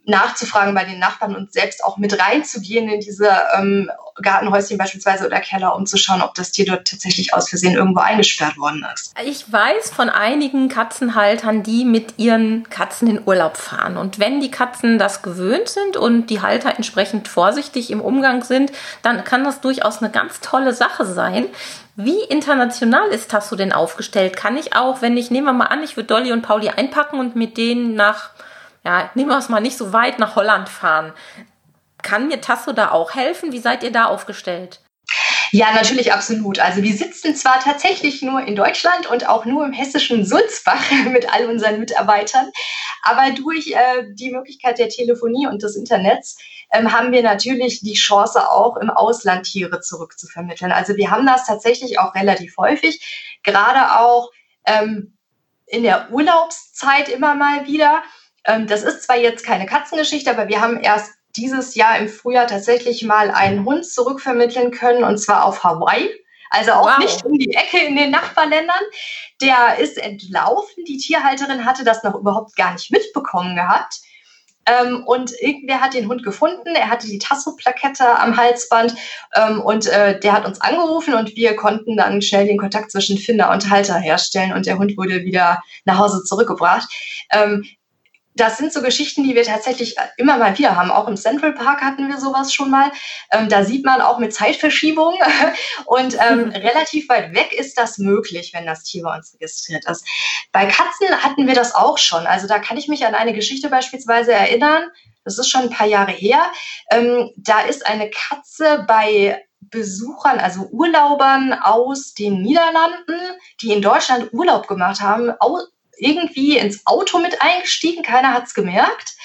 Speaker 3: nachzufragen bei den Nachbarn und selbst auch mit reinzugehen in diese ähm, Gartenhäuschen beispielsweise oder Keller, um zu schauen, ob das Tier dort tatsächlich aus Versehen irgendwo eingesperrt worden ist.
Speaker 2: Ich weiß von einigen Katzenhaltern, die mit ihren Katzen in Urlaub fahren. Und wenn die Katzen das gewöhnt sind und die Halter entsprechend vorsichtig im Umgang sind, dann kann das durchaus eine ganz tolle Sache sein. Wie international ist Tasso denn aufgestellt? Kann ich auch, wenn ich, nehmen wir mal an, ich würde Dolly und Pauli einpacken und mit denen nach ja, nehmen wir es mal nicht so weit nach Holland fahren. Kann mir Tasso da auch helfen? Wie seid ihr da aufgestellt?
Speaker 3: Ja, natürlich absolut. Also wir sitzen zwar tatsächlich nur in Deutschland und auch nur im hessischen Sulzbach mit all unseren Mitarbeitern, aber durch äh, die Möglichkeit der Telefonie und des Internets ähm, haben wir natürlich die Chance auch im Ausland Tiere zurückzuvermitteln. Also wir haben das tatsächlich auch relativ häufig, gerade auch ähm, in der Urlaubszeit immer mal wieder. Ähm, das ist zwar jetzt keine Katzengeschichte, aber wir haben erst dieses Jahr im Frühjahr tatsächlich mal einen Hund zurückvermitteln können, und zwar auf Hawaii. Also auch wow. nicht um die Ecke in den Nachbarländern. Der ist entlaufen. Die Tierhalterin hatte das noch überhaupt gar nicht mitbekommen gehabt. Ähm, und irgendwer hat den Hund gefunden. Er hatte die Tasso-Plakette am Halsband ähm, und äh, der hat uns angerufen und wir konnten dann schnell den Kontakt zwischen Finder und Halter herstellen und der Hund wurde wieder nach Hause zurückgebracht. Ähm, das sind so Geschichten, die wir tatsächlich immer mal wieder haben. Auch im Central Park hatten wir sowas schon mal. Ähm, da sieht man auch mit Zeitverschiebung und ähm, relativ weit weg ist das möglich, wenn das Tier bei uns registriert ist. Bei Katzen hatten wir das auch schon. Also da kann ich mich an eine Geschichte beispielsweise erinnern. Das ist schon ein paar Jahre her. Ähm, da ist eine Katze bei Besuchern, also Urlaubern aus den Niederlanden, die in Deutschland Urlaub gemacht haben, irgendwie ins Auto mit eingestiegen. Keiner hat es gemerkt.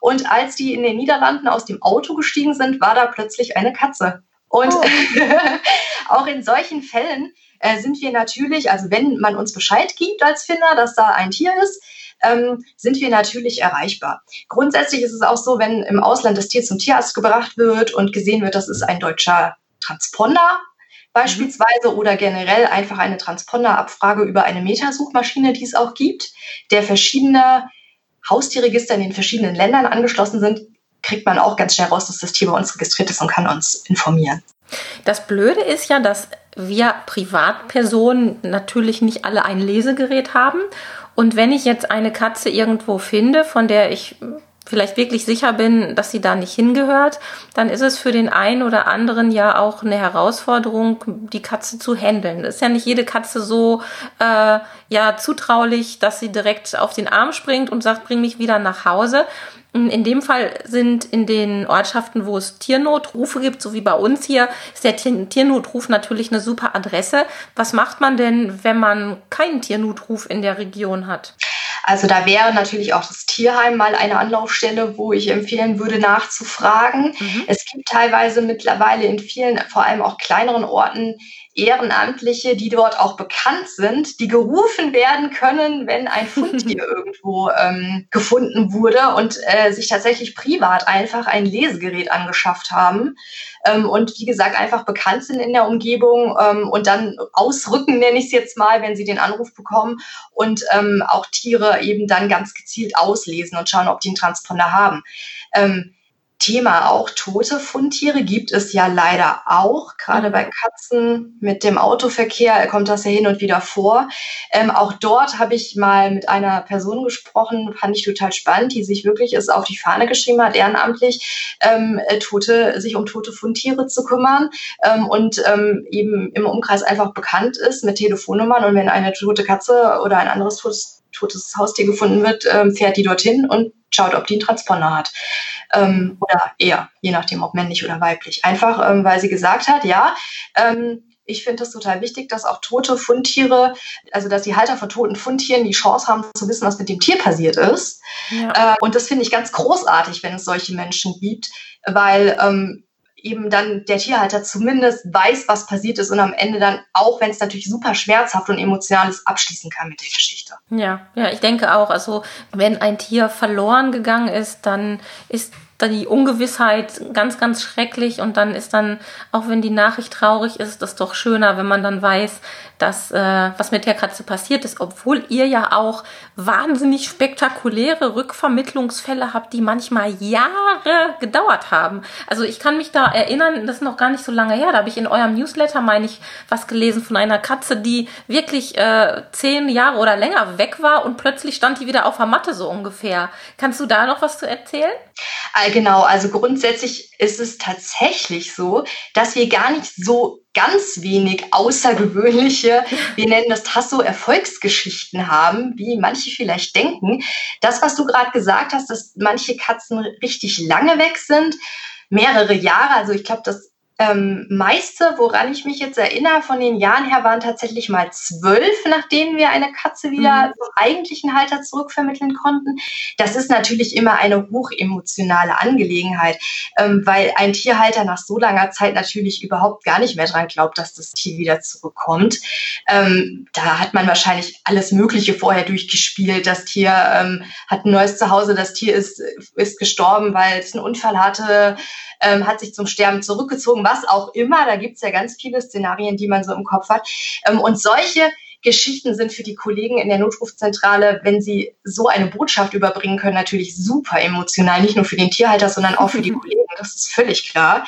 Speaker 3: Und als die in den Niederlanden aus dem Auto gestiegen sind, war da plötzlich eine Katze. Und oh. auch in solchen Fällen äh, sind wir natürlich, also wenn man uns Bescheid gibt als Finder, dass da ein Tier ist, ähm, sind wir natürlich erreichbar. Grundsätzlich ist es auch so, wenn im Ausland das Tier zum Tierarzt gebracht wird und gesehen wird, das ist ein deutscher Transponder beispielsweise mhm. oder generell einfach eine Transponderabfrage über eine Metasuchmaschine, die es auch gibt, der verschiedene Haustierregister in den verschiedenen Ländern angeschlossen sind, kriegt man auch ganz schnell raus, dass das Tier bei uns registriert ist und kann uns informieren.
Speaker 2: Das Blöde ist ja, dass wir Privatpersonen natürlich nicht alle ein Lesegerät haben. Und wenn ich jetzt eine Katze irgendwo finde, von der ich vielleicht wirklich sicher bin, dass sie da nicht hingehört, dann ist es für den einen oder anderen ja auch eine Herausforderung, die Katze zu handeln. Ist ja nicht jede Katze so äh, ja zutraulich, dass sie direkt auf den Arm springt und sagt, bring mich wieder nach Hause. In dem Fall sind in den Ortschaften, wo es Tiernotrufe gibt, so wie bei uns hier, ist der Tiernotruf natürlich eine super Adresse. Was macht man denn, wenn man keinen Tiernotruf in der Region hat?
Speaker 3: Also da wäre natürlich auch das Tierheim mal eine Anlaufstelle, wo ich empfehlen würde, nachzufragen. Mhm. Es gibt teilweise mittlerweile in vielen, vor allem auch kleineren Orten, Ehrenamtliche, die dort auch bekannt sind, die gerufen werden können, wenn ein Fundtier irgendwo ähm, gefunden wurde und äh, sich tatsächlich privat einfach ein Lesegerät angeschafft haben ähm, und wie gesagt einfach bekannt sind in der Umgebung ähm, und dann ausrücken, nenne ich es jetzt mal, wenn sie den Anruf bekommen und ähm, auch Tiere eben dann ganz gezielt auslesen und schauen, ob die einen Transponder haben. Thema auch tote Fundtiere gibt es ja leider auch. Gerade bei Katzen mit dem Autoverkehr kommt das ja hin und wieder vor. Ähm, auch dort habe ich mal mit einer Person gesprochen, fand ich total spannend, die sich wirklich es auf die Fahne geschrieben hat, ehrenamtlich ähm, äh, tote, sich um tote Fundtiere zu kümmern ähm, und ähm, eben im Umkreis einfach bekannt ist mit Telefonnummern. Und wenn eine tote Katze oder ein anderes totes, totes Haustier gefunden wird, ähm, fährt die dorthin und schaut, ob die einen Transponder hat ähm, oder eher, je nachdem, ob männlich oder weiblich. Einfach, ähm, weil sie gesagt hat, ja, ähm, ich finde es total wichtig, dass auch tote Fundtiere, also dass die Halter von toten Fundtieren die Chance haben zu wissen, was mit dem Tier passiert ist. Ja. Äh, und das finde ich ganz großartig, wenn es solche Menschen gibt, weil ähm, eben dann der Tierhalter zumindest weiß, was passiert ist und am Ende dann, auch wenn es natürlich super schmerzhaft und emotional ist, abschließen kann mit der Geschichte.
Speaker 2: Ja, ja, ich denke auch. Also wenn ein Tier verloren gegangen ist, dann ist da die Ungewissheit ganz, ganz schrecklich und dann ist dann, auch wenn die Nachricht traurig ist, das doch schöner, wenn man dann weiß, dass äh, was mit der Katze passiert ist, obwohl ihr ja auch wahnsinnig spektakuläre Rückvermittlungsfälle habt, die manchmal Jahre gedauert haben. Also ich kann mich da erinnern, das ist noch gar nicht so lange her, da habe ich in eurem Newsletter, meine ich, was gelesen von einer Katze, die wirklich äh, zehn Jahre oder länger weg war und plötzlich stand die wieder auf der Matte so ungefähr. Kannst du da noch was zu erzählen?
Speaker 3: Genau, also grundsätzlich ist es tatsächlich so, dass wir gar nicht so ganz wenig außergewöhnliche, wir nennen das Tasso-Erfolgsgeschichten haben, wie manche vielleicht denken. Das, was du gerade gesagt hast, dass manche Katzen richtig lange weg sind, mehrere Jahre, also ich glaube, das ähm, meiste, woran ich mich jetzt erinnere, von den Jahren her waren tatsächlich mal zwölf, nachdem wir eine Katze wieder mhm. zum eigentlichen Halter zurückvermitteln konnten. Das ist natürlich immer eine hochemotionale Angelegenheit, ähm, weil ein Tierhalter nach so langer Zeit natürlich überhaupt gar nicht mehr dran glaubt, dass das Tier wieder zurückkommt. Ähm, da hat man wahrscheinlich alles Mögliche vorher durchgespielt. Das Tier ähm, hat ein neues Zuhause, das Tier ist, ist gestorben, weil es einen Unfall hatte ähm, hat sich zum Sterben zurückgezogen, was auch immer. Da gibt es ja ganz viele Szenarien, die man so im Kopf hat. Ähm, und solche Geschichten sind für die Kollegen in der Notrufzentrale, wenn sie so eine Botschaft überbringen können, natürlich super emotional. Nicht nur für den Tierhalter, sondern auch für die Kollegen. Das ist völlig klar.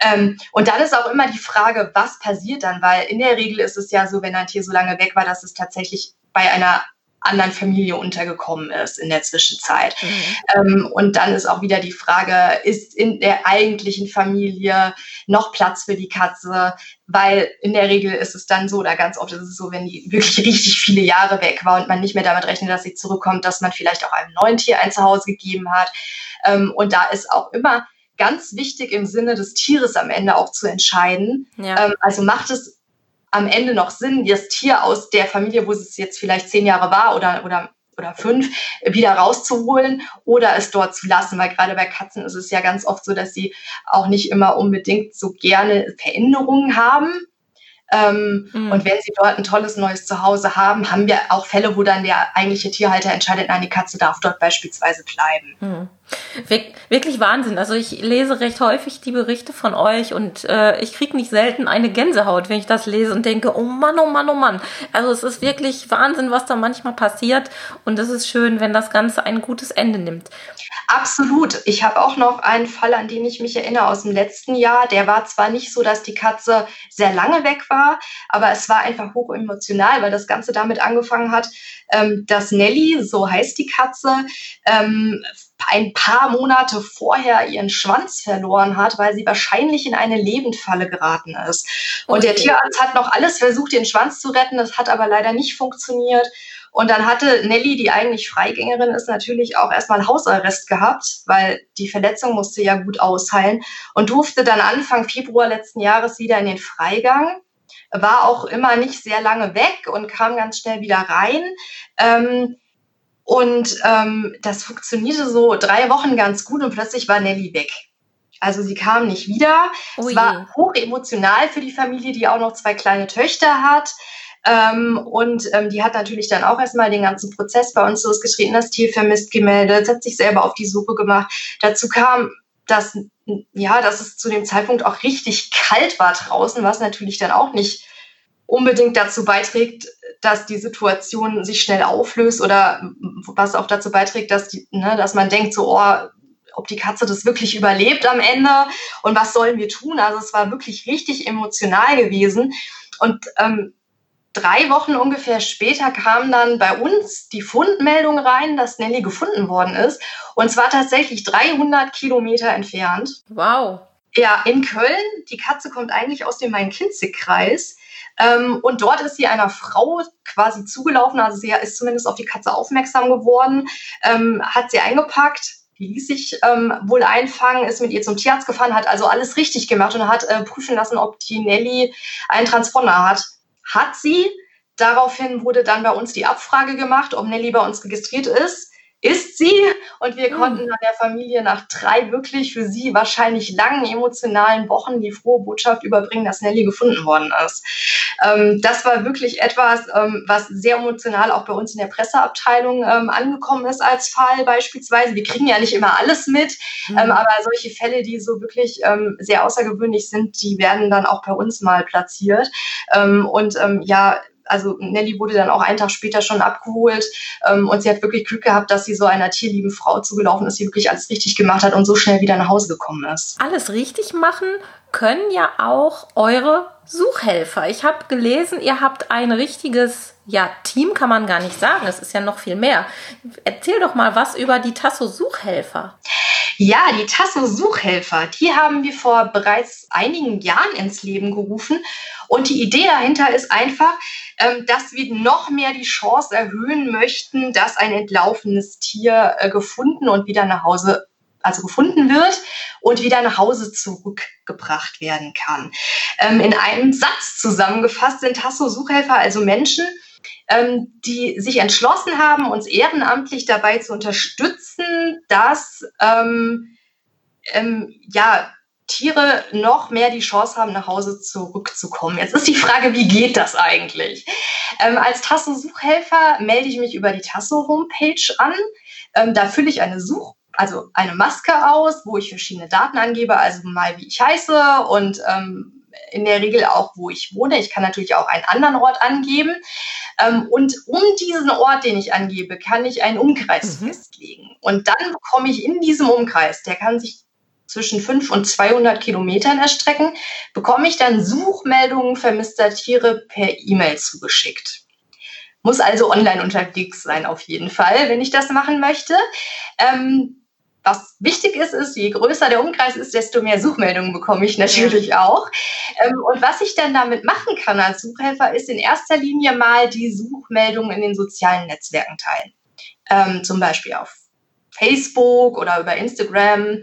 Speaker 3: Ähm, und dann ist auch immer die Frage, was passiert dann? Weil in der Regel ist es ja so, wenn ein Tier so lange weg war, dass es tatsächlich bei einer anderen Familie untergekommen ist in der Zwischenzeit. Mhm. Ähm, und dann ist auch wieder die Frage, ist in der eigentlichen Familie noch Platz für die Katze? Weil in der Regel ist es dann so, oder ganz oft ist es so, wenn die wirklich richtig viele Jahre weg war und man nicht mehr damit rechnet, dass sie zurückkommt, dass man vielleicht auch einem neuen Tier ein Zuhause gegeben hat. Ähm, und da ist auch immer ganz wichtig im Sinne des Tieres am Ende auch zu entscheiden. Ja. Ähm, also macht es am Ende noch Sinn, das Tier aus der Familie, wo es jetzt vielleicht zehn Jahre war oder, oder oder fünf wieder rauszuholen oder es dort zu lassen, weil gerade bei Katzen ist es ja ganz oft so, dass sie auch nicht immer unbedingt so gerne Veränderungen haben. Ähm, mhm. Und wenn sie dort ein tolles neues Zuhause haben, haben wir auch Fälle, wo dann der eigentliche Tierhalter entscheidet, nein, die Katze darf dort beispielsweise bleiben.
Speaker 2: Mhm. Wirklich Wahnsinn. Also ich lese recht häufig die Berichte von euch und äh, ich kriege nicht selten eine Gänsehaut, wenn ich das lese und denke, oh Mann, oh Mann, oh Mann. Also es ist wirklich Wahnsinn, was da manchmal passiert und es ist schön, wenn das Ganze ein gutes Ende nimmt.
Speaker 3: Absolut. Ich habe auch noch einen Fall, an den ich mich erinnere aus dem letzten Jahr. Der war zwar nicht so, dass die Katze sehr lange weg war, aber es war einfach hoch emotional, weil das Ganze damit angefangen hat, ähm, dass Nelly, so heißt die Katze, ähm, ein paar Monate vorher ihren Schwanz verloren hat, weil sie wahrscheinlich in eine Lebendfalle geraten ist. Und okay. der Tierarzt hat noch alles versucht, den Schwanz zu retten. Das hat aber leider nicht funktioniert. Und dann hatte Nelly, die eigentlich Freigängerin ist, natürlich auch erstmal Hausarrest gehabt, weil die Verletzung musste ja gut ausheilen und durfte dann Anfang Februar letzten Jahres wieder in den Freigang. War auch immer nicht sehr lange weg und kam ganz schnell wieder rein. Ähm, und ähm, das funktionierte so drei Wochen ganz gut und plötzlich war Nelly weg. Also sie kam nicht wieder. Oh es war hoch emotional für die Familie, die auch noch zwei kleine Töchter hat. Ähm, und ähm, die hat natürlich dann auch erstmal den ganzen Prozess bei uns losgetreten, das Tier vermisst gemeldet, hat sich selber auf die Suche gemacht. Dazu kam, dass, ja, dass es zu dem Zeitpunkt auch richtig kalt war draußen, was natürlich dann auch nicht unbedingt dazu beiträgt, dass die Situation sich schnell auflöst oder was auch dazu beiträgt, dass, die, ne, dass man denkt, so, oh, ob die Katze das wirklich überlebt am Ende und was sollen wir tun. Also es war wirklich richtig emotional gewesen. Und ähm, drei Wochen ungefähr später kam dann bei uns die Fundmeldung rein, dass Nelly gefunden worden ist. Und zwar tatsächlich 300 Kilometer entfernt.
Speaker 2: Wow.
Speaker 3: Ja, in Köln. Die Katze kommt eigentlich aus dem Main-Kinzig-Kreis. Ähm, und dort ist sie einer Frau quasi zugelaufen, also sie ist zumindest auf die Katze aufmerksam geworden, ähm, hat sie eingepackt, die ließ sich ähm, wohl einfangen, ist mit ihr zum Tierarzt gefahren, hat also alles richtig gemacht und hat äh, prüfen lassen, ob die Nelly einen Transponder hat. Hat sie. Daraufhin wurde dann bei uns die Abfrage gemacht, ob Nelly bei uns registriert ist ist sie. Und wir mhm. konnten dann der Familie nach drei wirklich für sie wahrscheinlich langen emotionalen Wochen die frohe Botschaft überbringen, dass Nelly gefunden worden ist. Ähm, das war wirklich etwas, ähm, was sehr emotional auch bei uns in der Presseabteilung ähm, angekommen ist als Fall beispielsweise. Wir kriegen ja nicht immer alles mit, mhm. Aber solche Fälle, die so wirklich ähm, sehr außergewöhnlich sind, die werden dann auch bei uns mal platziert. Ähm, und ja, also Nelly wurde dann auch einen Tag später schon abgeholt ähm, und sie hat wirklich Glück gehabt, dass sie so einer tierlieben Frau zugelaufen ist, die wirklich alles richtig gemacht hat und so schnell wieder nach Hause gekommen ist.
Speaker 2: Alles richtig machen können ja auch eure Suchhelfer. Ich habe gelesen, ihr habt ein richtiges ja, Team kann man gar nicht sagen. Es ist ja noch viel mehr. Erzähl doch mal was über die Tasso-Suchhelfer.
Speaker 3: Ja, die Tasso-Suchhelfer, die haben wir vor bereits einigen Jahren ins Leben gerufen. Und die Idee dahinter ist einfach, ähm, dass wir noch mehr die Chance erhöhen möchten, dass ein entlaufenes Tier äh, gefunden und wieder nach Hause also gefunden wird und wieder nach Hause zurückgebracht werden kann. Ähm, in einem Satz zusammengefasst sind Tasso-Suchhelfer also Menschen, ähm, die sich entschlossen haben, uns ehrenamtlich dabei zu unterstützen, dass ähm, ähm, ja, Tiere noch mehr die Chance haben, nach Hause zurückzukommen. Jetzt ist die Frage, wie geht das eigentlich? Ähm, als Tasso-Suchhelfer melde ich mich über die Tasso-Homepage an. Ähm, da fülle ich eine Such also eine Maske aus, wo ich verschiedene Daten angebe, also mal wie ich heiße und ähm, in der Regel auch, wo ich wohne. Ich kann natürlich auch einen anderen Ort angeben. Ähm, und um diesen Ort, den ich angebe, kann ich einen Umkreis mhm. festlegen. Und dann bekomme ich in diesem Umkreis, der kann sich zwischen 5 und 200 Kilometern erstrecken, bekomme ich dann Suchmeldungen vermisster Tiere per E-Mail zugeschickt. Muss also online unterwegs sein auf jeden Fall, wenn ich das machen möchte. Ähm, was wichtig ist, ist, je größer der Umkreis ist, desto mehr Suchmeldungen bekomme ich natürlich auch. Ähm, und was ich dann damit machen kann als Suchhelfer, ist in erster Linie mal die Suchmeldungen in den sozialen Netzwerken teilen. Ähm, zum Beispiel auf Facebook oder über Instagram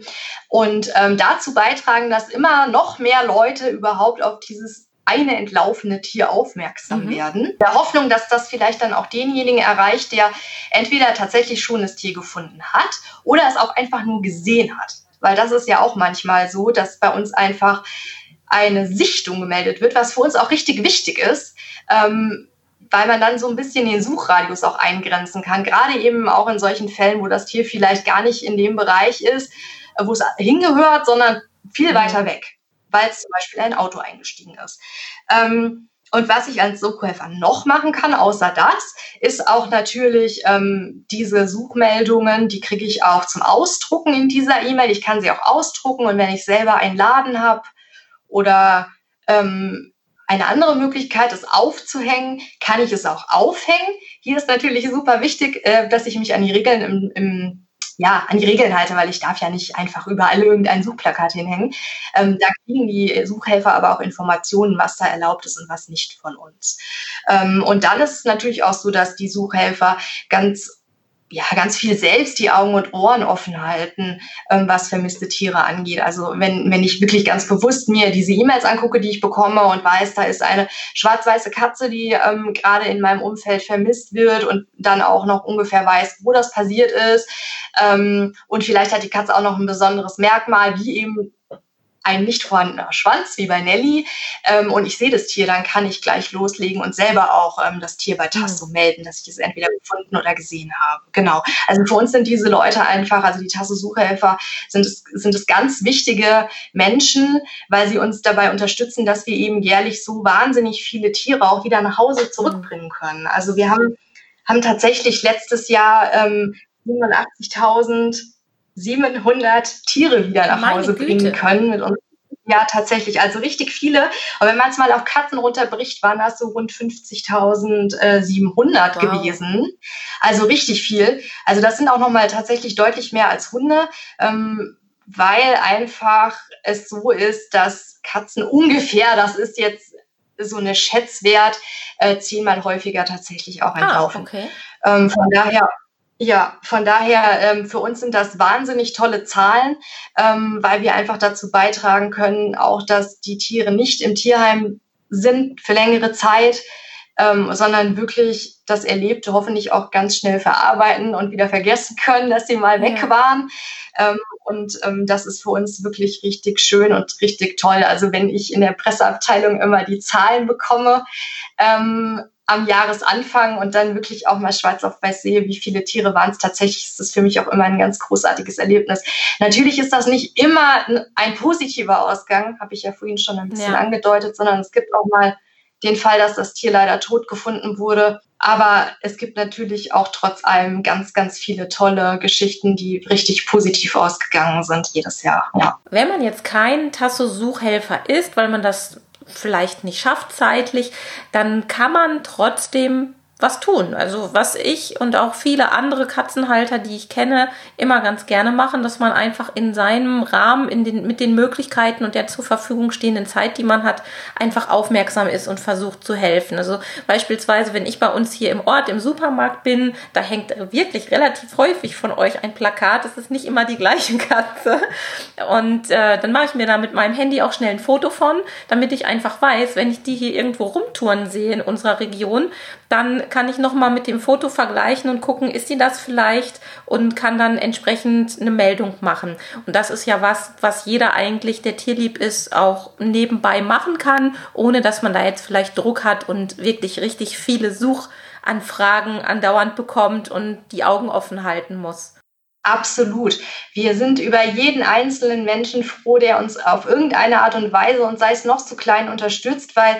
Speaker 3: und ähm, dazu beitragen, dass immer noch mehr Leute überhaupt auf dieses eine entlaufene Tier aufmerksam mhm. werden. Der Hoffnung, dass das vielleicht dann auch denjenigen erreicht, der entweder tatsächlich schon das Tier gefunden hat oder es auch einfach nur gesehen hat. Weil das ist ja auch manchmal so, dass bei uns einfach eine Sichtung gemeldet wird, was für uns auch richtig wichtig ist. Ähm, weil man dann so ein bisschen den Suchradius auch eingrenzen kann. Gerade eben auch in solchen Fällen, wo das Tier vielleicht gar nicht in dem Bereich ist, wo es hingehört, sondern viel mhm. weiter weg weil zum Beispiel ein Auto eingestiegen ist. Ähm, und was ich als Suchhelfer noch machen kann, außer das, ist auch natürlich ähm, diese Suchmeldungen, die kriege ich auch zum Ausdrucken in dieser E-Mail. Ich kann sie auch ausdrucken und wenn ich selber einen Laden habe oder ähm, eine andere Möglichkeit, es aufzuhängen, kann ich es auch aufhängen. Hier ist natürlich super wichtig, äh, dass ich mich an die Regeln im, im ja, an die Regeln halte, weil ich darf ja nicht einfach überall irgendein Suchplakat hinhängen. Ähm, da kriegen die Suchhelfer aber auch Informationen, was da erlaubt ist und was nicht von uns. Ähm, und dann ist es natürlich auch so, dass die Suchhelfer ganz ja, ganz viel selbst die Augen und Ohren offen halten, ähm, was vermisste Tiere angeht. Also wenn, wenn ich wirklich ganz bewusst mir diese E-Mails angucke, die ich bekomme und weiß, da ist eine schwarz-weiße Katze, die ähm, gerade in meinem Umfeld vermisst wird und dann auch noch ungefähr weiß, wo das passiert ist. Ähm, und vielleicht hat die Katze auch noch ein besonderes Merkmal, wie eben ein nicht vorhandener Schwanz, wie bei Nelly, ähm, und ich sehe das Tier, dann kann ich gleich loslegen und selber auch ähm, das Tier bei Tasso mhm. melden, dass ich es entweder gefunden oder gesehen habe. Genau. Also für uns sind diese Leute einfach, also die Tasso-Suchhelfer sind es, sind es ganz wichtige Menschen, weil sie uns dabei unterstützen, dass wir eben jährlich so wahnsinnig viele Tiere auch wieder nach Hause zurückbringen können. Also wir haben, haben tatsächlich letztes Jahr ähm, 87.000 700 Tiere wieder nach Meine Hause Güte. bringen können mit uns. Ja, tatsächlich. Also richtig viele. Aber wenn man es mal auf Katzen runterbricht, waren das so rund 50.700 wow. gewesen. Also richtig viel. Also das sind auch nochmal tatsächlich deutlich mehr als Hunde, ähm, weil einfach es so ist, dass Katzen ungefähr, das ist jetzt so eine Schätzwert, äh, zehnmal häufiger tatsächlich auch entlaufen. Ah, okay. ähm, von daher ja, von daher, ähm, für uns sind das wahnsinnig tolle Zahlen, ähm, weil wir einfach dazu beitragen können, auch dass die Tiere nicht im Tierheim sind für längere Zeit, ähm, sondern wirklich das Erlebte hoffentlich auch ganz schnell verarbeiten und wieder vergessen können, dass sie mal weg ja. waren. Ähm, und ähm, das ist für uns wirklich richtig schön und richtig toll. Also wenn ich in der Presseabteilung immer die Zahlen bekomme, ähm, am Jahresanfang und dann wirklich auch mal schwarz auf weiß sehe, wie viele Tiere waren es tatsächlich, ist das für mich auch immer ein ganz großartiges Erlebnis. Natürlich ist das nicht immer ein positiver Ausgang, habe ich ja vorhin schon ein bisschen ja. angedeutet, sondern es gibt auch mal den Fall, dass das Tier leider tot gefunden wurde. Aber es gibt natürlich auch trotz allem ganz, ganz viele tolle Geschichten, die richtig positiv ausgegangen sind jedes Jahr. Ja.
Speaker 2: Wenn man jetzt kein Tasso-Suchhelfer ist, weil man das vielleicht nicht schafft zeitlich, dann kann man trotzdem was tun. Also was ich und auch viele andere Katzenhalter, die ich kenne, immer ganz gerne machen, dass man einfach in seinem Rahmen, in den, mit den Möglichkeiten und der zur Verfügung stehenden Zeit, die man hat, einfach aufmerksam ist und versucht zu helfen. Also beispielsweise, wenn ich bei uns hier im Ort im Supermarkt bin, da hängt wirklich relativ häufig von euch ein Plakat. Es ist nicht immer die gleiche Katze. Und äh, dann mache ich mir da mit meinem Handy auch schnell ein Foto von, damit ich einfach weiß, wenn ich die hier irgendwo rumtouren sehe in unserer Region, dann kann ich nochmal mit dem Foto vergleichen und gucken, ist sie das vielleicht und kann dann entsprechend eine Meldung machen. Und das ist ja was, was jeder eigentlich, der tierlieb ist, auch nebenbei machen kann, ohne dass man da jetzt vielleicht Druck hat und wirklich richtig viele Suchanfragen andauernd bekommt und die Augen offen halten muss.
Speaker 3: Absolut. Wir sind über jeden einzelnen Menschen froh, der uns auf irgendeine Art und Weise und sei es noch so klein unterstützt, weil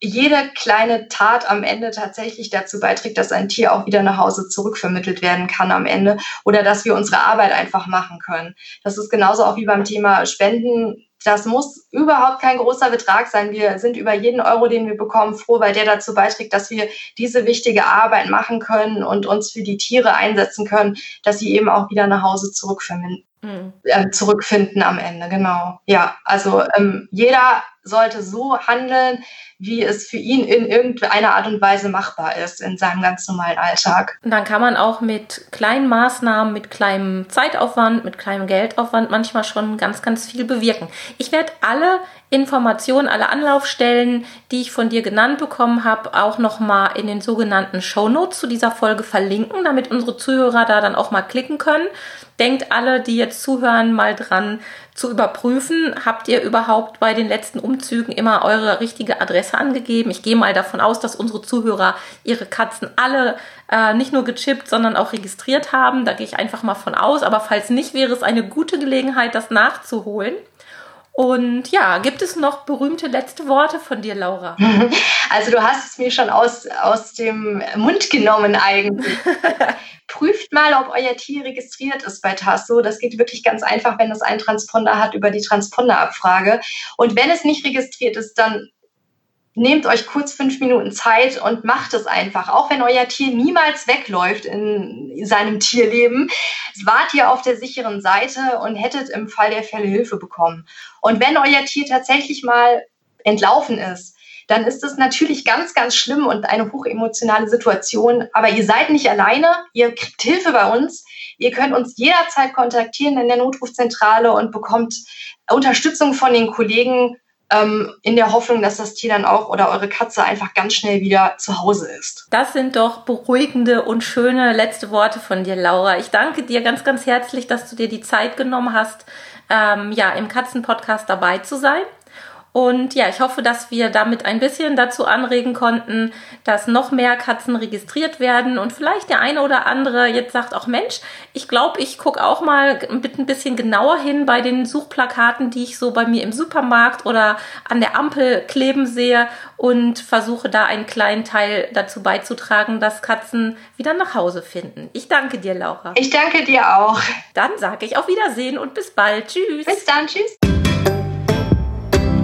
Speaker 3: jede kleine Tat am Ende tatsächlich dazu beiträgt, dass ein Tier auch wieder nach Hause zurückvermittelt werden kann am Ende oder dass wir unsere Arbeit einfach machen können. Das ist genauso auch wie beim Thema Spenden. Das muss überhaupt kein großer Betrag sein. Wir sind über jeden Euro, den wir bekommen, froh, weil der dazu beiträgt, dass wir diese wichtige Arbeit machen können und uns für die Tiere einsetzen können, dass sie eben auch wieder nach Hause zurückvermittelt mhm. äh, zurückfinden am Ende, genau. Ja, also ähm, jeder sollte so handeln, wie es für ihn in irgendeiner Art und Weise machbar ist in seinem ganz normalen Alltag.
Speaker 2: Und dann kann man auch mit kleinen Maßnahmen, mit kleinem Zeitaufwand, mit kleinem Geldaufwand manchmal schon ganz, ganz viel bewirken. Ich werde alle Informationen, alle Anlaufstellen, die ich von dir genannt bekommen habe, auch nochmal in den sogenannten Show Notes zu dieser Folge verlinken, damit unsere Zuhörer da dann auch mal klicken können. Denkt alle, die jetzt zuhören, mal dran zu überprüfen, habt ihr überhaupt bei den letzten Umzügen immer eure richtige Adresse angegeben? Ich gehe mal davon aus, dass unsere Zuhörer ihre Katzen alle äh, nicht nur gechippt, sondern auch registriert haben. Da gehe ich einfach mal von aus. Aber falls nicht, wäre es eine gute Gelegenheit, das nachzuholen. Und ja, gibt es noch berühmte letzte Worte von dir, Laura?
Speaker 3: Also du hast es mir schon aus, aus dem Mund genommen eigentlich. Prüft mal, ob euer Tier registriert ist bei Tasso. Das geht wirklich ganz einfach, wenn es einen Transponder hat über die Transponderabfrage. Und wenn es nicht registriert ist, dann nehmt euch kurz fünf Minuten Zeit und macht es einfach. Auch wenn euer Tier niemals wegläuft in seinem Tierleben, wart ihr auf der sicheren Seite und hättet im Fall der Fälle Hilfe bekommen. Und wenn euer Tier tatsächlich mal entlaufen ist, dann ist es natürlich ganz, ganz schlimm und eine hochemotionale Situation. Aber ihr seid nicht alleine, ihr kriegt Hilfe bei uns. Ihr könnt uns jederzeit kontaktieren in der Notrufzentrale und bekommt Unterstützung von den Kollegen ähm, in der Hoffnung, dass das Tier dann auch oder eure Katze einfach ganz schnell wieder zu Hause ist.
Speaker 2: Das sind doch beruhigende und schöne letzte Worte von dir, Laura. Ich danke dir ganz, ganz herzlich, dass du dir die Zeit genommen hast, ähm, ja, im Katzenpodcast dabei zu sein. Und ja, ich hoffe, dass wir damit ein bisschen dazu anregen konnten, dass noch mehr Katzen registriert werden und vielleicht der eine oder andere jetzt sagt auch Mensch, ich glaube, ich gucke auch mal mit ein bisschen genauer hin bei den Suchplakaten, die ich so bei mir im Supermarkt oder an der Ampel kleben sehe und versuche da einen kleinen Teil dazu beizutragen, dass Katzen wieder nach Hause finden. Ich danke dir, Laura.
Speaker 3: Ich danke dir auch.
Speaker 2: Dann sage ich auf Wiedersehen und bis bald. Tschüss.
Speaker 3: Bis dann. Tschüss.